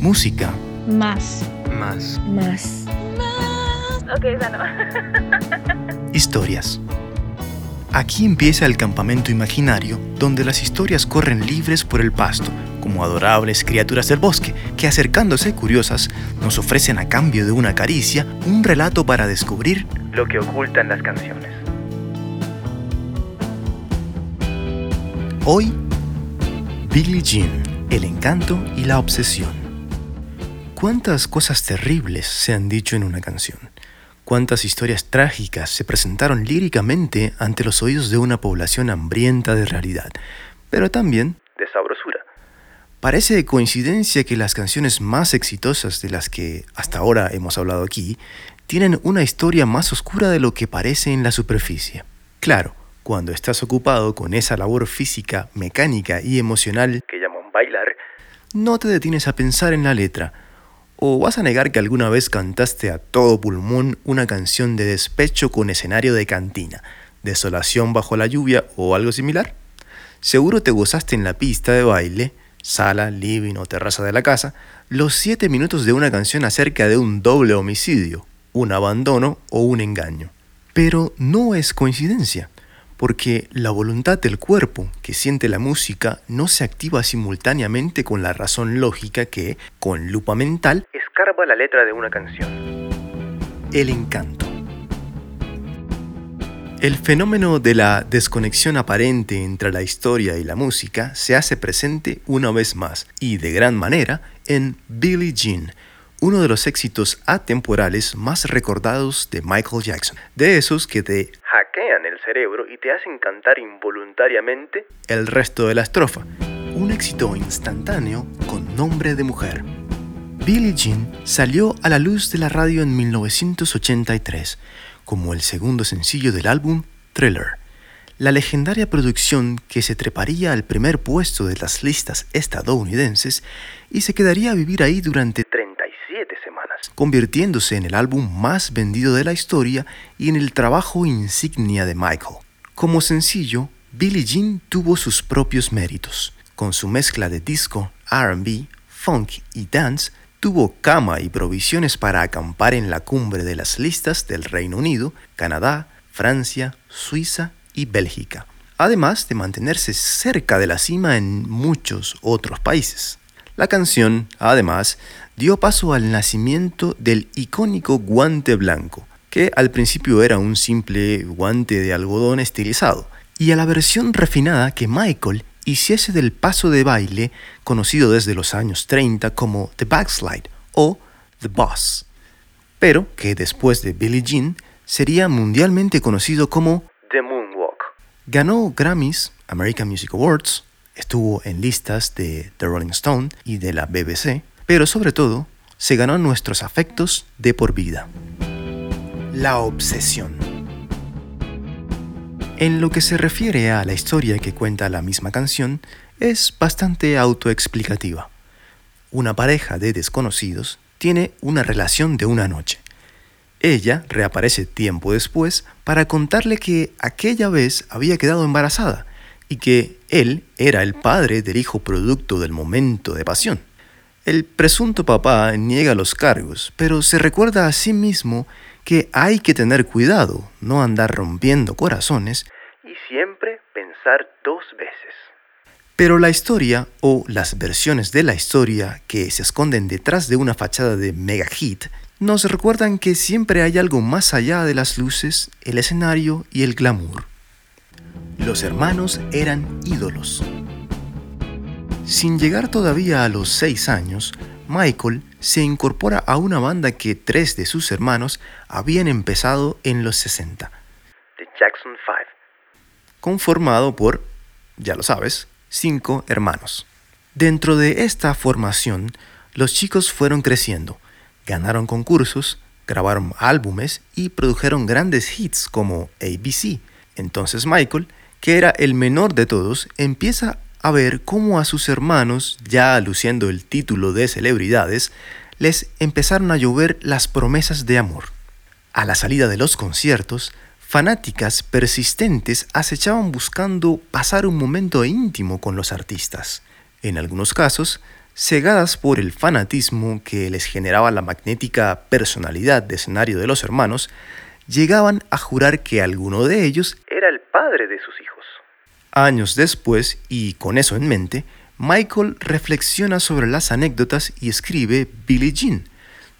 Música. Más. Más. Más. Ok, esa no. Historias. Aquí empieza el campamento imaginario, donde las historias corren libres por el pasto, como adorables criaturas del bosque, que acercándose curiosas, nos ofrecen a cambio de una caricia un relato para descubrir lo que ocultan las canciones. Hoy, Billie Jean, el encanto y la obsesión. ¿Cuántas cosas terribles se han dicho en una canción? cuántas historias trágicas se presentaron líricamente ante los oídos de una población hambrienta de realidad, pero también de sabrosura. Parece de coincidencia que las canciones más exitosas de las que hasta ahora hemos hablado aquí tienen una historia más oscura de lo que parece en la superficie. Claro, cuando estás ocupado con esa labor física, mecánica y emocional que llaman bailar, no te detienes a pensar en la letra, ¿O vas a negar que alguna vez cantaste a todo pulmón una canción de despecho con escenario de cantina, desolación bajo la lluvia o algo similar? Seguro te gozaste en la pista de baile, sala, living o terraza de la casa, los siete minutos de una canción acerca de un doble homicidio, un abandono o un engaño. Pero no es coincidencia porque la voluntad del cuerpo que siente la música no se activa simultáneamente con la razón lógica que, con lupa mental, escarba la letra de una canción. El encanto. El fenómeno de la desconexión aparente entre la historia y la música se hace presente una vez más, y de gran manera, en Billie Jean, uno de los éxitos atemporales más recordados de Michael Jackson, de esos que te hackean el cerebro y te hacen cantar involuntariamente el resto de la estrofa, un éxito instantáneo con nombre de mujer. Billie Jean salió a la luz de la radio en 1983 como el segundo sencillo del álbum Thriller, la legendaria producción que se treparía al primer puesto de las listas estadounidenses y se quedaría a vivir ahí durante 37 semanas, convirtiéndose en el álbum más vendido de la historia y en el trabajo insignia de Michael. Como sencillo, Billie Jean tuvo sus propios méritos. Con su mezcla de disco, RB, funk y dance, tuvo cama y provisiones para acampar en la cumbre de las listas del Reino Unido, Canadá, Francia, Suiza y Bélgica, además de mantenerse cerca de la cima en muchos otros países. La canción, además, dio paso al nacimiento del icónico guante blanco, que al principio era un simple guante de algodón estilizado, y a la versión refinada que Michael hiciese del paso de baile conocido desde los años 30 como The Backslide o The Boss, pero que después de Billie Jean sería mundialmente conocido como The Moonwalk. Ganó Grammys, American Music Awards, estuvo en listas de The Rolling Stone y de la BBC, pero sobre todo se ganó nuestros afectos de por vida. La obsesión. En lo que se refiere a la historia que cuenta la misma canción, es bastante autoexplicativa. Una pareja de desconocidos tiene una relación de una noche ella reaparece tiempo después para contarle que aquella vez había quedado embarazada y que él era el padre del hijo producto del momento de pasión. El presunto papá niega los cargos, pero se recuerda a sí mismo que hay que tener cuidado, no andar rompiendo corazones y siempre pensar dos veces. Pero la historia, o las versiones de la historia que se esconden detrás de una fachada de mega hit, nos recuerdan que siempre hay algo más allá de las luces, el escenario y el glamour. Los hermanos eran ídolos. Sin llegar todavía a los seis años, Michael se incorpora a una banda que tres de sus hermanos habían empezado en los 60, The Jackson Five, conformado por, ya lo sabes, cinco hermanos. Dentro de esta formación, los chicos fueron creciendo, ganaron concursos, grabaron álbumes y produjeron grandes hits como ABC. Entonces Michael, que era el menor de todos, empieza a ver cómo a sus hermanos, ya luciendo el título de celebridades, les empezaron a llover las promesas de amor. A la salida de los conciertos, fanáticas persistentes acechaban buscando pasar un momento íntimo con los artistas. En algunos casos, cegadas por el fanatismo que les generaba la magnética personalidad de escenario de los hermanos, llegaban a jurar que alguno de ellos era el padre de sus hijos. Años después, y con eso en mente, Michael reflexiona sobre las anécdotas y escribe Billie Jean,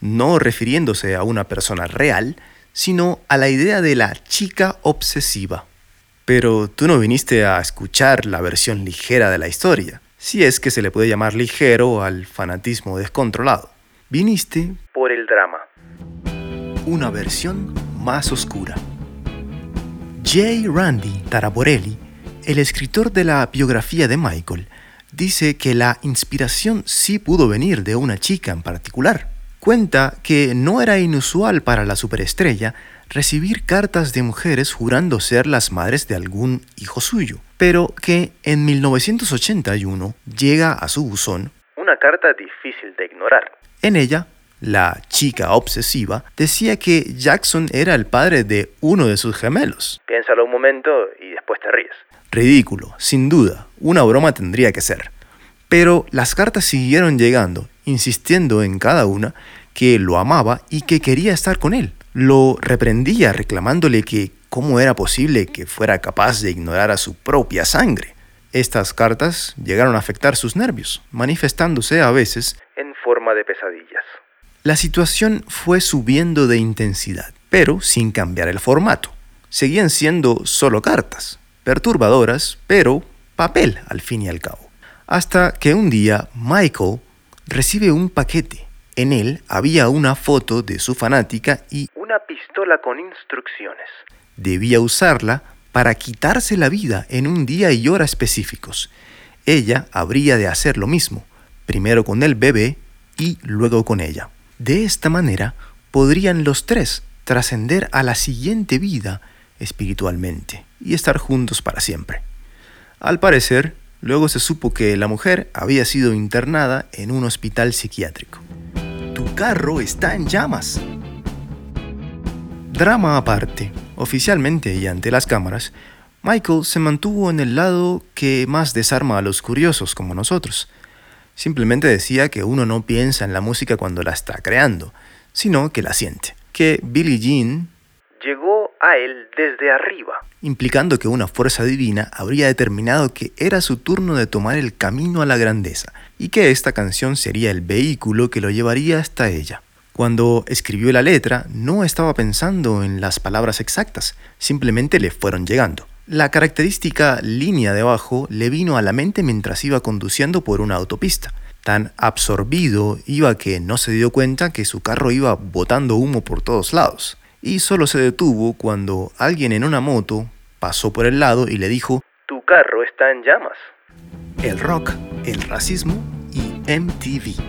no refiriéndose a una persona real, sino a la idea de la chica obsesiva. Pero tú no viniste a escuchar la versión ligera de la historia, si es que se le puede llamar ligero al fanatismo descontrolado. Viniste por el drama. Una versión más oscura. J. Randy Taraborelli, el escritor de la biografía de Michael, dice que la inspiración sí pudo venir de una chica en particular. Cuenta que no era inusual para la superestrella recibir cartas de mujeres jurando ser las madres de algún hijo suyo, pero que en 1981 llega a su buzón una carta difícil de ignorar. En ella, la chica obsesiva decía que Jackson era el padre de uno de sus gemelos. Piénsalo un momento y después te ríes. Ridículo, sin duda, una broma tendría que ser. Pero las cartas siguieron llegando, insistiendo en cada una que lo amaba y que quería estar con él. Lo reprendía reclamándole que cómo era posible que fuera capaz de ignorar a su propia sangre. Estas cartas llegaron a afectar sus nervios, manifestándose a veces en forma de pesadillas. La situación fue subiendo de intensidad, pero sin cambiar el formato. Seguían siendo solo cartas, perturbadoras, pero papel al fin y al cabo. Hasta que un día Michael recibe un paquete. En él había una foto de su fanática y una pistola con instrucciones. Debía usarla para quitarse la vida en un día y hora específicos. Ella habría de hacer lo mismo, primero con el bebé y luego con ella. De esta manera podrían los tres trascender a la siguiente vida espiritualmente y estar juntos para siempre. Al parecer, luego se supo que la mujer había sido internada en un hospital psiquiátrico. Tu carro está en llamas. Drama aparte, oficialmente y ante las cámaras, Michael se mantuvo en el lado que más desarma a los curiosos como nosotros. Simplemente decía que uno no piensa en la música cuando la está creando, sino que la siente. Que Billie Jean llegó a él desde arriba, implicando que una fuerza divina habría determinado que era su turno de tomar el camino a la grandeza y que esta canción sería el vehículo que lo llevaría hasta ella. Cuando escribió la letra, no estaba pensando en las palabras exactas, simplemente le fueron llegando. La característica línea de abajo le vino a la mente mientras iba conduciendo por una autopista. Tan absorbido iba que no se dio cuenta que su carro iba botando humo por todos lados y solo se detuvo cuando alguien en una moto pasó por el lado y le dijo, Tu carro está en llamas. El rock, el racismo y MTV.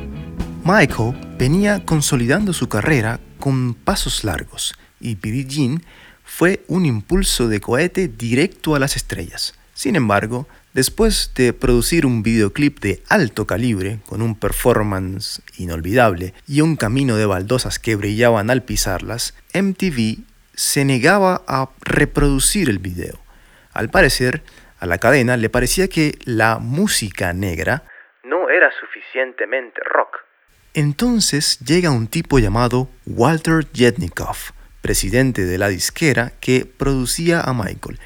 Michael venía consolidando su carrera con pasos largos y Billie Jean fue un impulso de cohete directo a las estrellas. Sin embargo, Después de producir un videoclip de alto calibre, con un performance inolvidable y un camino de baldosas que brillaban al pisarlas, MTV se negaba a reproducir el video. Al parecer, a la cadena le parecía que la música negra no era suficientemente rock. Entonces llega un tipo llamado Walter Jetnikoff, presidente de la disquera que producía a Michael,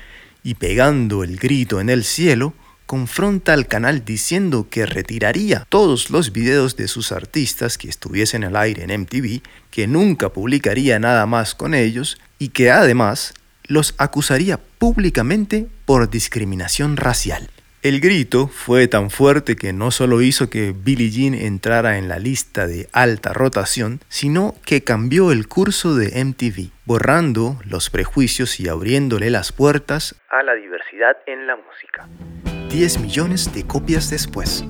y pegando el grito en el cielo, confronta al canal diciendo que retiraría todos los videos de sus artistas que estuviesen al aire en MTV, que nunca publicaría nada más con ellos y que además los acusaría públicamente por discriminación racial. El grito fue tan fuerte que no solo hizo que Billie Jean entrara en la lista de alta rotación, sino que cambió el curso de MTV, borrando los prejuicios y abriéndole las puertas a la diversidad en la música. 10 millones de copias después.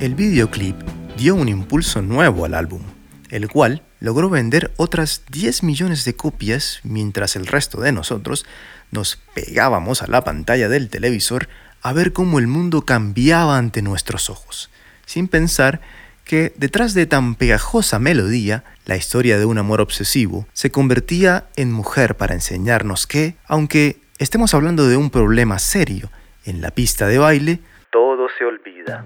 El videoclip dio un impulso nuevo al álbum, el cual logró vender otras 10 millones de copias mientras el resto de nosotros nos pegábamos a la pantalla del televisor a ver cómo el mundo cambiaba ante nuestros ojos, sin pensar que detrás de tan pegajosa melodía, la historia de un amor obsesivo se convertía en mujer para enseñarnos que, aunque estemos hablando de un problema serio, en la pista de baile, todo se olvida.